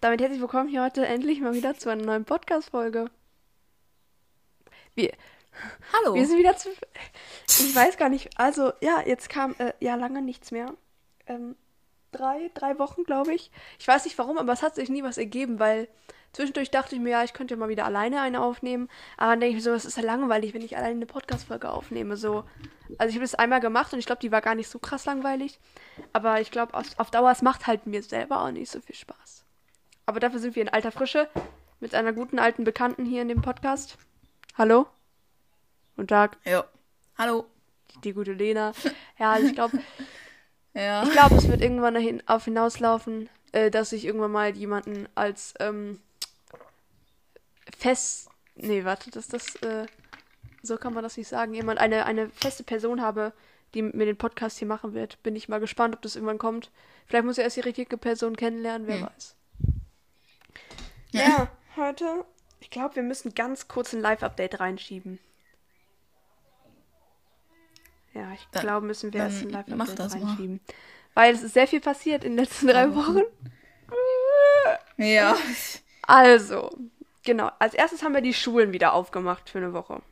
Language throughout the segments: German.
damit herzlich willkommen hier heute endlich mal wieder zu einer neuen Podcast-Folge. Wir, Hallo. wir sind wieder zu. Ich weiß gar nicht. Also, ja, jetzt kam äh, ja lange nichts mehr. Ähm, drei, drei Wochen, glaube ich. Ich weiß nicht warum, aber es hat sich nie was ergeben, weil zwischendurch dachte ich mir, ja, ich könnte ja mal wieder alleine eine aufnehmen. Aber dann denke ich mir so, es ist ja langweilig, wenn ich alleine eine Podcast-Folge aufnehme. So. Also, ich habe das einmal gemacht und ich glaube, die war gar nicht so krass langweilig. Aber ich glaube, auf, auf Dauer, es macht halt mir selber auch nicht so viel Spaß. Aber dafür sind wir in alter Frische mit einer guten alten Bekannten hier in dem Podcast. Hallo? Guten Tag, Ja. Hallo. die gute Lena. Ja, also ich glaube, Ja. ich glaube, es wird irgendwann dahin, auf hinauslaufen, äh, dass ich irgendwann mal jemanden als ähm, fest. Nee, warte, das das. Äh, so kann man das nicht sagen. Jemand, eine, eine feste Person habe, die mir den Podcast hier machen wird. Bin ich mal gespannt, ob das irgendwann kommt. Vielleicht muss ich erst die richtige Person kennenlernen, wer Hm. weiß. Ja, heute. Ich glaube, wir müssen ganz kurz ein Live-Update reinschieben. Ja, ich glaube, müssen wir erst ein Live-Update das mal. reinschieben. Weil es ist sehr viel passiert in den letzten drei Wochen. Ja. Also, genau. Als erstes haben wir die Schulen wieder aufgemacht für eine Woche.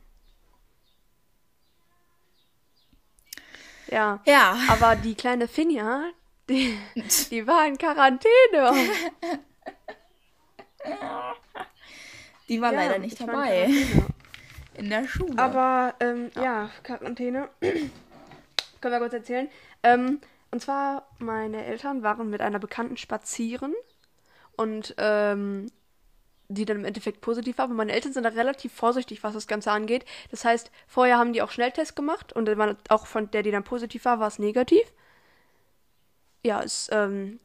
Ja. Ja. Aber die kleine Finja, die, die war in Quarantäne. Die war Ja, leider nicht in dabei. Quarantäne. In der Schule. Aber, ähm, ja. Quarantäne. Können wir kurz erzählen. Ähm, und zwar, meine Eltern waren mit einer Bekannten spazieren und, ähm, die dann im Endeffekt positiv war. Aber meine Eltern sind da relativ vorsichtig, was das Ganze angeht. Das heißt, vorher haben die auch Schnelltests gemacht und dann war auch von der, die dann positiv war, war es negativ. Ja, ist, ähm,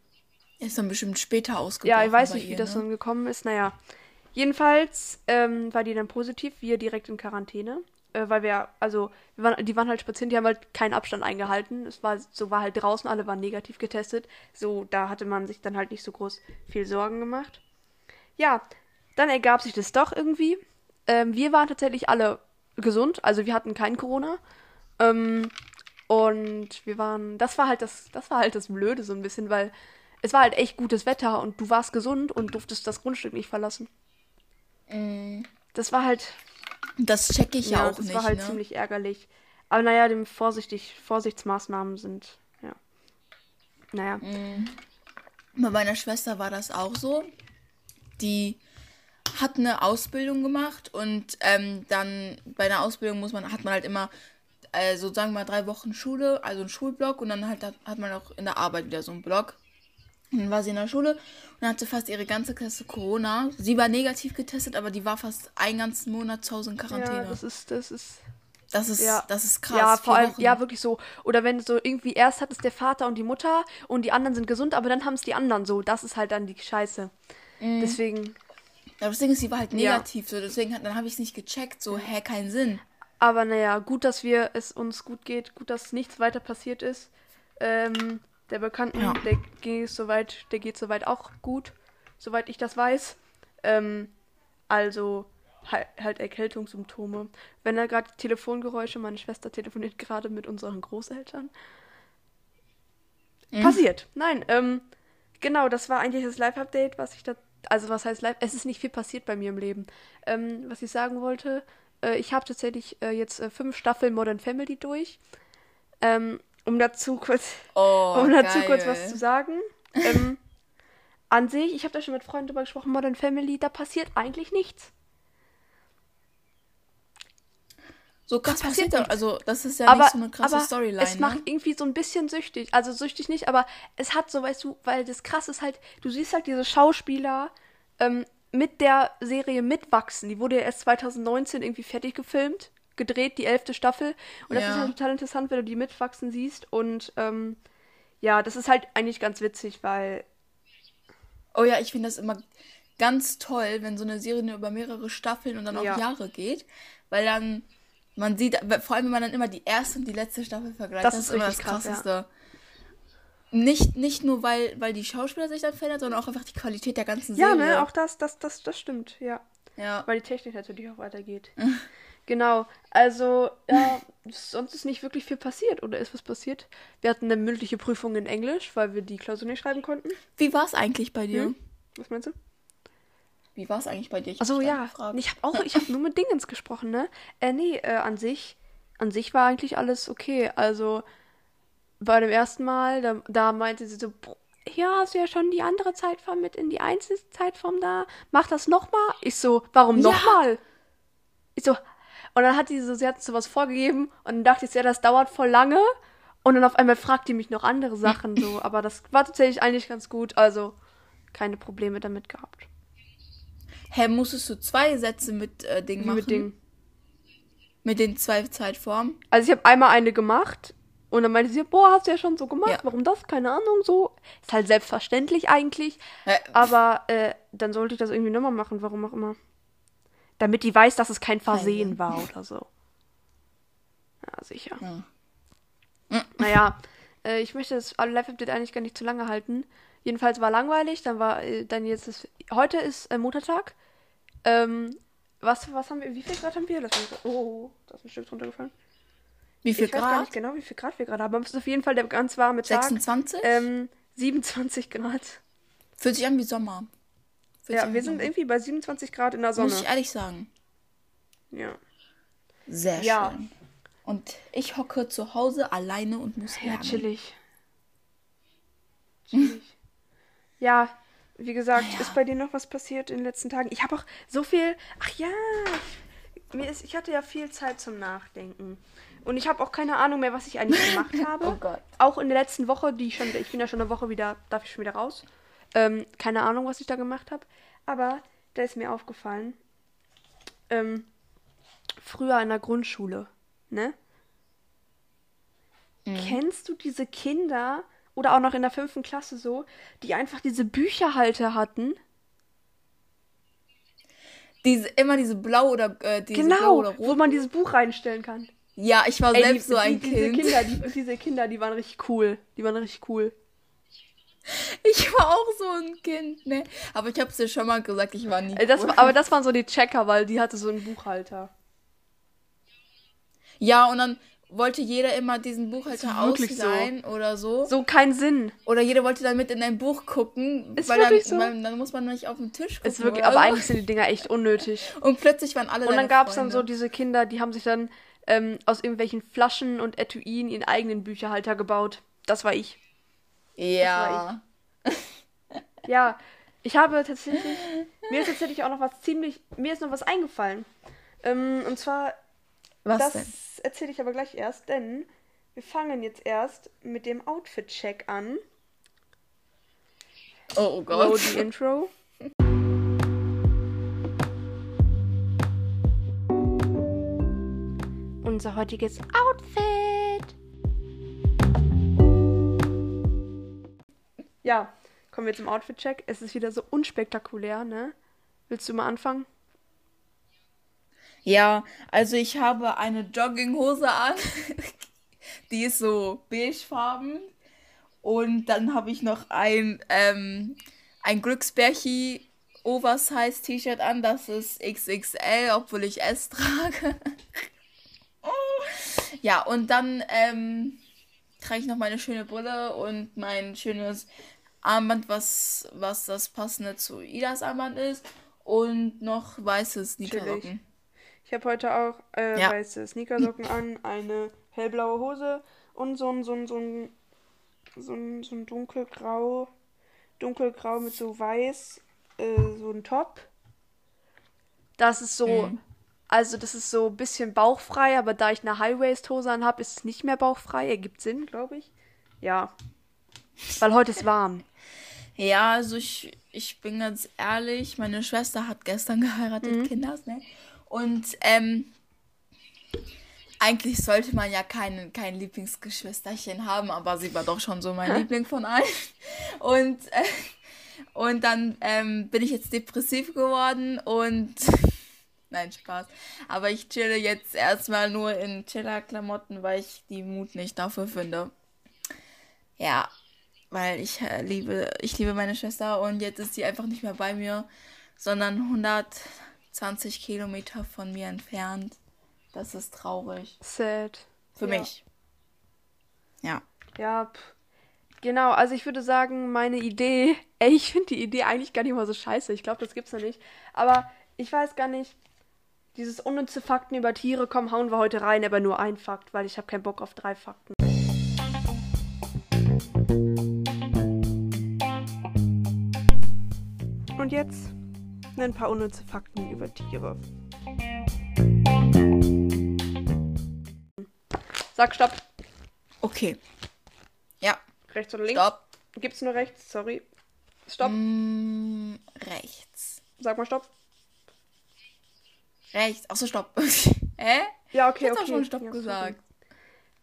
ist dann bestimmt später ausgebrochen. ja, ich weiß nicht, wie ihr, das ne? dann gekommen ist. Naja, jedenfalls ähm, war die dann positiv, wir direkt in Quarantäne. Äh, weil wir, also, wir waren, die waren halt spazieren, die haben halt keinen Abstand eingehalten. Es war, so war halt draußen, alle waren negativ getestet. So, da hatte man sich dann halt nicht so groß viel Sorgen gemacht. Ja, dann ergab sich das doch irgendwie. Ähm, wir waren tatsächlich alle gesund, also wir hatten kein Corona. Ähm, und wir waren, das war halt das, das war halt das Blöde so ein bisschen, weil es war halt echt gutes Wetter und du warst gesund und durftest das Grundstück nicht verlassen. Mm, Das war halt, Das checke ich ja, auch das nicht. war halt ne? ziemlich ärgerlich. Aber naja, dem vorsichtig, Vorsichtsmaßnahmen sind, ja. Naja. Mm. Bei meiner Schwester war das auch so. Die hat eine Ausbildung gemacht und ähm, dann bei einer Ausbildung muss man, hat man halt immer äh, so sagen wir mal drei Wochen Schule, also einen Schulblock und dann halt hat, hat man auch in der Arbeit wieder so einen Block. Dann war sie in der Schule und hatte fast ihre ganze Klasse Corona. Sie war negativ getestet, aber die war fast einen ganzen Monat zu Hause in Quarantäne. Ja, das ist, das ist. das ist, ja. das ist krass. Ja, vor allem, Wochen. ja, wirklich so. Oder wenn so irgendwie erst hat es der Vater und die Mutter und die anderen sind gesund, aber dann haben es die anderen so. Das ist halt dann die Scheiße. Mhm. Deswegen. Aber das Ding ist, sie war halt Ja. negativ, so deswegen hat, dann habe ich es nicht gecheckt, so, hä, keinen Sinn. Aber naja, gut, dass wir es uns gut geht, gut, dass nichts weiter passiert ist. Ähm, der Bekannten, Ja. der geht soweit, der geht soweit auch gut, soweit ich das weiß. Ähm, also halt, halt Erkältungssymptome. Wenn da gerade Telefongeräusche, meine Schwester telefoniert gerade mit unseren Großeltern. Mhm. Passiert. Nein, ähm, genau, das war eigentlich das Live-Update, was ich da. Also was heißt live? Es ist nicht viel passiert bei mir im Leben. Ähm, was ich sagen wollte, äh, ich habe tatsächlich äh, jetzt äh, fünf Staffeln Modern Family durch. Ähm, um dazu kurz, Oh, um dazu geil. kurz was zu sagen. Ähm, an sich, ich habe da schon mit Freunden drüber gesprochen, Modern Family, da passiert eigentlich nichts. So krass passiert passiert da, also das ist ja aber nicht so eine krasse aber Storyline. es macht ne? irgendwie so ein bisschen süchtig. Also süchtig nicht, aber es hat so, weißt du, weil das krass ist halt, du siehst halt diese Schauspieler ähm, mit der Serie mitwachsen. Die wurde ja erst 2019 irgendwie fertig gefilmt, gedreht, die elfte Staffel. Und das Ja. ist halt total interessant, wenn du die mitwachsen siehst. Und ähm, ja, das ist halt eigentlich ganz witzig, weil Oh ja, ich finde das immer ganz toll, wenn so eine Serie über mehrere Staffeln und dann auch Ja. Jahre geht, weil dann man sieht, vor allem wenn man dann immer die erste und die letzte Staffel vergleicht, Das das, ist immer das richtig krass, ja. krasseste. Nicht, nicht nur, weil, weil die Schauspieler sich dann verändern, sondern auch einfach die Qualität der ganzen ja, Serie. ne, auch das, das, das, das stimmt, ja. Ja. Weil die Technik natürlich auch weitergeht. genau. Also, ja, sonst ist nicht wirklich viel passiert. Oder ist was passiert? Wir hatten eine mündliche Prüfung in Englisch, weil wir die Klausur nicht schreiben konnten. Wie war es eigentlich bei dir? Hm? Was meinst du? Wie war es eigentlich bei dir? Ich dich ja. gefragt. Ich habe auch, ich habe nur mit Dingens gesprochen, ne? Äh, nee, äh, an sich, an sich war eigentlich alles okay. Also bei dem ersten Mal, da, da meinte sie so, "Boah, hier hast du ja schon die andere Zeitform mit in die Einzelzeitform da. Mach das nochmal. Ich so, warum Ja. nochmal? Ich so, und dann hat die so, sie hat sowas vorgegeben und dann dachte ich, ja, das dauert voll lange. Und dann auf einmal fragt die mich noch andere Sachen so. Aber das war tatsächlich eigentlich ganz gut. Also keine Probleme damit gehabt. Hä, musstest du zwei Sätze mit äh, Ding Wie machen? mit Dingen. Mit den zwei Zeitformen? Also ich habe einmal eine gemacht und dann meinte sie, boah, hast du ja schon so gemacht, Ja. warum das? Keine Ahnung, so. Ist halt selbstverständlich eigentlich, Hä? aber äh, dann sollte ich das irgendwie nochmal machen, warum auch immer. Damit die weiß, dass es kein Versehen war oder so. Ja, sicher. Ja. Naja, äh, ich möchte das Live-Update eigentlich gar nicht zu lange halten. Jedenfalls war langweilig, dann war äh, dann jetzt ist, heute ist äh, Muttertag. Ähm, was, was haben wir, wie viel Grad haben wir? Lass mich, oh, da ist ein Stück runtergefallen. Wie viel ich weiß gar Grad? nicht genau, wie viel Grad wir gerade haben. Aber es ist auf jeden Fall der ganz warme Tag. 26? Ähm, 27 Grad. Fühlt sich an wie Sommer. Ja, wir sind irgendwie bei 27 Grad in der Sonne. Muss ich ehrlich sagen. Ja. Sehr Ja. schön. Und ich hocke zu Hause alleine und muss Ja, lernen. chillig. Chillig. ja, wie gesagt, Ja. ist bei dir noch was passiert in den letzten Tagen? Ich habe auch so viel. Ach ja, ich, mir ist, ich hatte ja viel Zeit zum Nachdenken. Und ich habe auch keine Ahnung mehr, was ich eigentlich gemacht habe. Oh Gott. Auch in der letzten Woche, die ich schon, ich bin ja schon eine Woche wieder, darf ich schon wieder raus. Ähm, keine Ahnung, was ich da gemacht habe. Aber da ist mir aufgefallen, ähm, früher in der Grundschule, ne? Kennst du diese Kinder oder auch noch in der fünften Klasse so, die einfach diese Bücherhalter hatten? Diese, immer diese blau oder äh, diese blau genau, oder wo rot. man dieses Buch reinstellen kann. Ja, ich war Ey, selbst die, so ein die, Kind. Diese Kinder, die, diese Kinder, die waren richtig cool. Die waren richtig cool. Ich war auch so ein Kind, ne? Aber ich hab's dir schon mal gesagt, ich war nie. Das, cool. aber das waren so die Checker, weil die hatte so einen Buchhalter. Ja, und dann wollte jeder immer diesen Buchhalter wirklich so. ausleihen oder so. So keinen Sinn. Oder jeder wollte dann mit in ein Buch gucken. Ist weil dann, wirklich so. weil, dann muss man nicht auf den Tisch gucken. Ist wirklich, aber so. eigentlich sind die Dinger echt unnötig. Und plötzlich waren alle Und dann deine gab es dann so Freunde. diese Kinder, die haben sich dann ähm, aus irgendwelchen Flaschen und Etuinen ihren eigenen Bücherhalter gebaut. Das war ich. Ja. Ja, ich habe tatsächlich, mir ist tatsächlich auch noch was ziemlich, mir ist noch was eingefallen. Ähm, und zwar, Was das erzähle ich aber gleich erst, denn wir fangen jetzt erst mit dem Outfit-Check an. Oh, oh Gott. the Intro. Unser heutiges Outfit. Ja, kommen wir zum Outfit-Check. Es ist wieder so unspektakulär, ne? Willst du mal anfangen? Ja, also ich habe eine Jogginghose an. Die ist so beigefarben. Und dann habe ich noch ein, ähm, ein Glücksbärchi Oversize T-Shirt an. Das ist XXL, obwohl ich S trage. ja, und dann ähm, trage ich noch meine schöne Brille und mein schönes Armband, was, was das passende zu Idas Armband ist. Und noch weiße Sneakersocken. Ich habe heute auch äh, Ja. weiße Sneakersocken an, eine hellblaue Hose und so ein, so ein, so ein, so ein, so ein dunkelgrau, dunkelgrau mit so weiß, äh, so ein Top. Das ist so, Mhm. also das ist so ein bisschen bauchfrei, aber da ich eine High-Waist-Hose an habe, ist es nicht mehr bauchfrei. Ergibt Sinn, glaube ich. Ja. Weil heute ist warm. Ja, also ich, ich bin ganz ehrlich, meine Schwester hat gestern geheiratet, Kinders, ne? Und ähm, eigentlich sollte man ja kein, kein Lieblingsgeschwisterchen haben, aber sie war doch schon so mein Liebling von allen. Und, äh, und dann ähm, bin ich jetzt depressiv geworden und nein, Spaß. Aber ich chille jetzt erstmal nur in Chiller-Klamotten, weil ich die Mut nicht dafür finde. Ja, weil ich äh, liebe, ich liebe meine Schwester und jetzt ist sie einfach nicht mehr bei mir, sondern 120 Kilometer von mir entfernt. Das ist traurig. Sad. Für Ja. mich. Ja. Ja, pff. Genau, also ich würde sagen, meine Idee, ey, ich finde die Idee eigentlich gar nicht mal so scheiße. Ich glaube, das gibt's noch nicht. Aber ich weiß gar nicht, dieses unnütze Fakten über Tiere, komm, hauen wir heute rein, aber nur ein Fakt, weil ich habe keinen Bock auf drei Fakten. Und jetzt ein paar unnütze Fakten über Tiere. Sag Stopp. Okay. Ja. Rechts oder links? Stopp. Gibt's nur rechts? Sorry. Stopp. Mm, rechts. Sag mal Stopp. Rechts. Achso, stopp. Hä? Ja, okay, Ich hab okay. doch schon Stopp Ja, gesagt.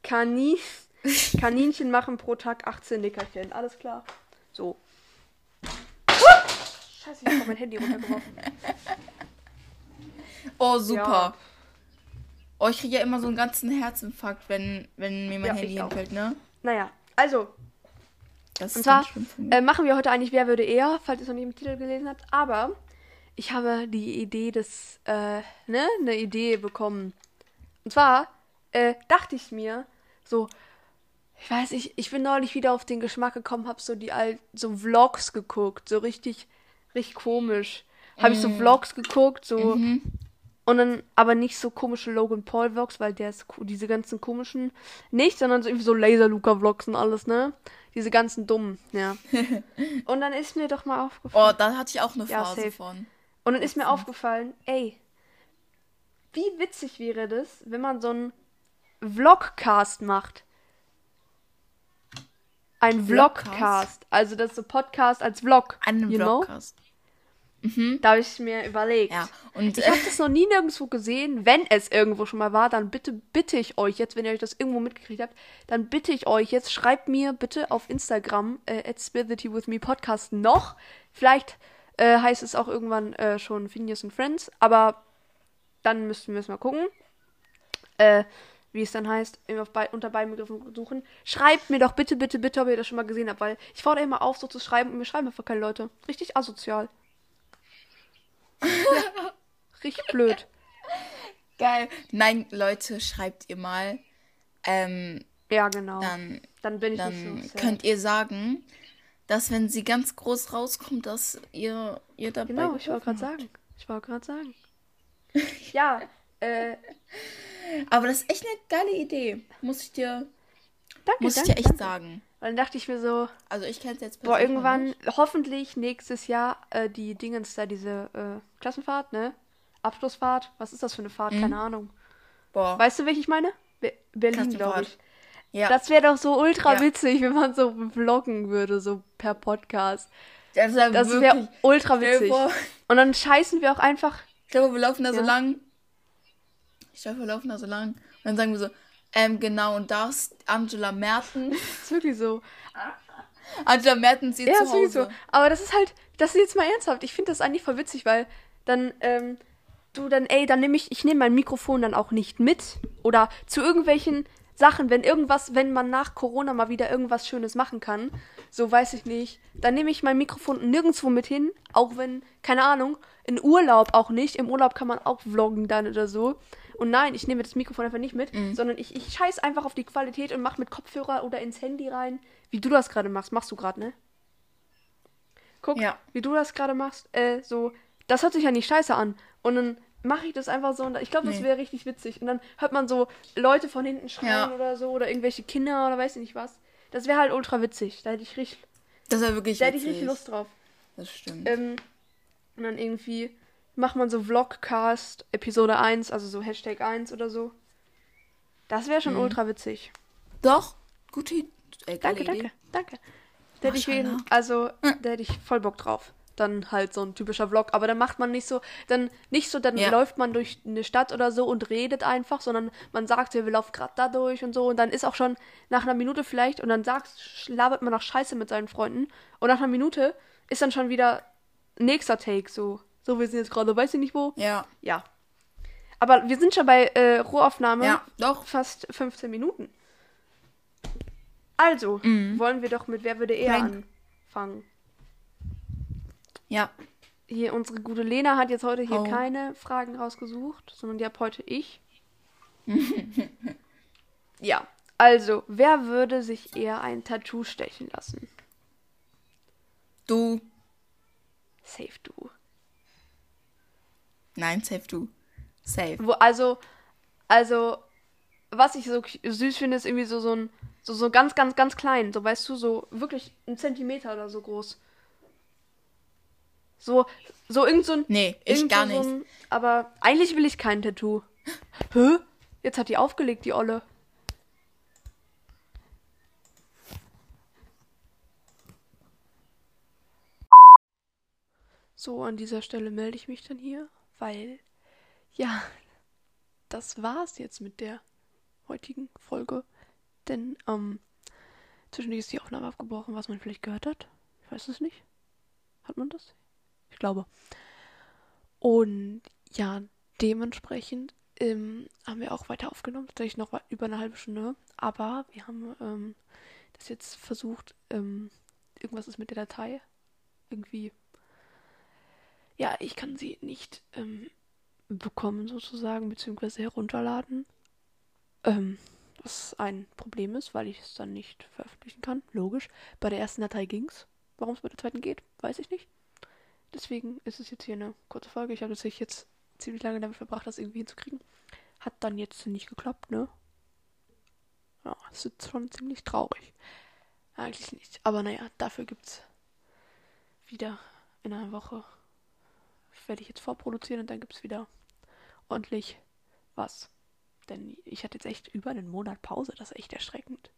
Kanin Kaninchen machen pro Tag 18 Nickerchen. Alles klar. So. Scheiße, ich hab mein Handy runtergeworfen. Oh, super. Ja. Oh, ich kriege ja immer so einen ganzen Herzinfarkt, wenn, wenn mir mein Ja, Handy hinfällt, ne? Naja, also, Das Und zwar äh, machen wir heute eigentlich Wer würde eher, falls ihr es noch nicht im Titel gelesen habt. Aber ich habe die Idee des, äh, ne, eine Idee bekommen. Und zwar äh, dachte ich mir, so, ich weiß nicht, ich bin neulich wieder auf den Geschmack gekommen, hab so die alt, so Vlogs geguckt, so richtig, richtig komisch. Habe ich so Vlogs geguckt, so und dann aber nicht so komische Logan Paul Vlogs, weil der ist diese ganzen komischen nicht, sondern so irgendwie so Laser Luca Vlogs und alles, ne? Diese ganzen dummen, ja. und dann ist mir doch mal aufgefallen. Oh, da hatte ich auch eine Ja, Phase safe. von. Und dann ist mir aufgefallen, ey, wie witzig wäre das, wenn man so einen Vlogcast macht. Ein Vlogcast? Vlogcast. Also das ist so Podcast als Vlog. Einen you Vlogcast. Da habe ich mir überlegt. Ja, und Ich habe das noch nie nirgendwo gesehen. Wenn es irgendwo schon mal war, dann bitte bitte ich euch jetzt, wenn ihr euch das irgendwo mitgekriegt habt, dann bitte ich euch jetzt, schreibt mir bitte auf Instagram äh, at Podcast noch. Vielleicht äh, heißt es auch irgendwann äh, schon Phineas and Friends, aber dann müssten wir es mal gucken. Äh, wie es dann heißt, bei, unter beiden Begriffen suchen. Schreibt mir doch bitte, bitte, bitte, ob ihr das schon mal gesehen habt, weil ich fordere immer auf, so zu schreiben und mir schreiben einfach keine Leute. Richtig asozial. richtig blöd. geil. Nein, Leute, schreibt ihr mal. Ähm, Ja, genau. dann Dann bin ich dann nicht so könnt ihr sagen, dass wenn sie ganz groß rauskommt, dass ihr, ihr dabei Genau, ich wollte gerade sagen. Ich wollte gerade sagen. ja, äh. Aber das ist echt eine geile Idee. Muss ich dir, danke, muss ich danke, dir echt danke. sagen. Und dann dachte ich mir so, Also ich kenne es jetzt boah, irgendwann, nicht. hoffentlich nächstes Jahr, äh, die Dingens da, diese äh, Klassenfahrt, ne? Abschlussfahrt. Was ist das für eine Fahrt? Keine Ahnung. Boah. Weißt du, welche ich meine? Be Berlin, glaube ich. ja. Das wäre doch so ultra Ja. witzig, wenn man so vloggen würde, so per Podcast. das wär Das wäre ultra witzig. Und dann scheißen wir auch einfach. Ich glaube, wir laufen da so Ja. lang. Ich glaube, wir laufen da so lang. Und dann sagen wir so, ähm, genau, und da ist Angela Merten. Das ist wirklich so. Angela Merten sieht Ja, zu Hause. so. Aber das ist halt, das ist jetzt mal ernsthaft. Ich finde das eigentlich voll witzig, weil dann, ähm, du dann, ey, dann nehme ich, ich nehme mein Mikrofon dann auch nicht mit. Oder zu irgendwelchen Sachen, wenn irgendwas, wenn man nach Corona mal wieder irgendwas Schönes machen kann, so weiß ich nicht, dann nehme ich mein Mikrofon nirgendwo mit hin, auch wenn, keine Ahnung, in Urlaub auch nicht. Im Urlaub kann man auch vloggen dann oder so. Und nein, ich nehme das Mikrofon einfach nicht mit, Mhm. sondern ich, ich scheiß einfach auf die Qualität und mach mit Kopfhörer oder ins Handy rein, wie du das gerade machst. Machst du gerade, ne? Guck, Ja. wie du das gerade machst, äh, so, das hört sich ja nicht scheiße an. Und dann mache ich das einfach so und ich glaube, das Nee. wäre richtig witzig. Und dann hört man so Leute von hinten schreien Ja. oder so oder irgendwelche Kinder oder weiß ich nicht was. Das wäre halt ultra witzig. Da hätte ich richtig, Das wäre wirklich da hätte ich richtig Lust drauf. Das stimmt. Ähm, und dann irgendwie macht man so Vlogcast Episode 1, also so Hashtag 1 oder so. Das wäre Mhm. schon ultra witzig. Doch, gute Idee. Äh, Danke, Idee. danke, danke. Da hätte ich jeden, also, da hätte ich voll Bock drauf. Dann halt so ein typischer Vlog. Aber dann macht man nicht so, dann nicht so, dann Ja. läuft man durch eine Stadt oder so und redet einfach, sondern man sagt, ja, wir laufen gerade da durch und so. Und dann ist auch schon nach einer Minute vielleicht und dann sagt, labert man noch Scheiße mit seinen Freunden. Und nach einer Minute ist dann schon wieder nächster Take so. So, wir sind jetzt gerade, weiß ich nicht wo. Ja. Ja. Aber wir sind schon bei äh, Rohaufnahme Ja, doch. fast 15 Minuten. Also, wollen wir doch mit Wer würde eher Frank. anfangen? Ja. Hier, unsere gute Lena hat jetzt heute hier Oh. keine Fragen rausgesucht, sondern die habe heute ich. ja, Also, wer würde sich eher ein Tattoo stechen lassen? Du. Safe du. Nein, safe du. Safe. Wo, also, also, was ich so süß finde, ist irgendwie so, so ein, so, so ganz, ganz, ganz klein. So, weißt du, so wirklich ein Zentimeter oder so groß. So, so irgend so ein. Nee, ich gar so nicht. Ein, aber eigentlich will ich kein Tattoo. Hä? Jetzt hat die aufgelegt, die Olle. So, an dieser Stelle melde ich mich dann hier, weil, ja, das war's jetzt mit der heutigen Folge. Denn, ähm, zwischendurch ist die Aufnahme abgebrochen, was man vielleicht gehört hat. Ich weiß es nicht. Hat man das? Ich glaube. Und ja, dementsprechend ähm, haben wir auch weiter aufgenommen, tatsächlich noch über eine halbe Stunde. Aber wir haben ähm, das jetzt versucht, ähm, irgendwas ist mit der Datei. Irgendwie. Ja, ich kann sie nicht ähm, bekommen sozusagen, beziehungsweise herunterladen. Ähm, was ein Problem ist, weil ich es dann nicht veröffentlichen kann. Logisch. Bei der ersten Datei ging's. Warum es bei der zweiten geht, weiß ich nicht. Deswegen ist es jetzt hier eine kurze Folge. Ich habe tatsächlich jetzt ziemlich lange damit verbracht, das irgendwie hinzukriegen. Hat dann jetzt nicht geklappt, ne? Ja, es ist schon ziemlich traurig. Eigentlich nicht. Aber naja, dafür gibt's wieder in einer Woche. Werde ich jetzt vorproduzieren und dann gibt's wieder ordentlich was. Denn ich hatte jetzt echt über einen Monat Pause. Das ist echt erschreckend.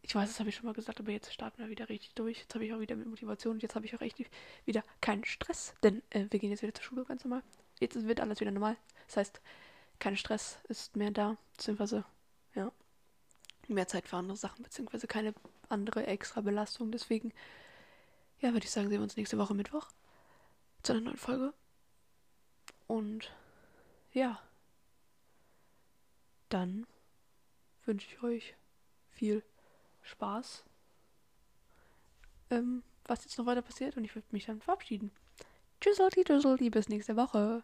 Ich weiß, das habe ich schon mal gesagt, aber jetzt starten wir wieder richtig durch. Jetzt habe ich auch wieder mit Motivation und jetzt habe ich auch echt wieder keinen Stress, denn äh, wir gehen jetzt wieder zur Schule ganz normal. Jetzt wird alles wieder normal. Das heißt, kein Stress ist mehr da, beziehungsweise, ja, mehr Zeit für andere Sachen, beziehungsweise keine andere extra Belastung. Deswegen, ja, würde ich sagen, sehen wir uns nächste Woche Mittwoch zu einer neuen Folge. Und ja, dann wünsche ich euch viel Spaß, ähm, was jetzt noch weiter passiert und ich würde mich dann verabschieden. Tschüsselti, tschüsselti, bis nächste Woche.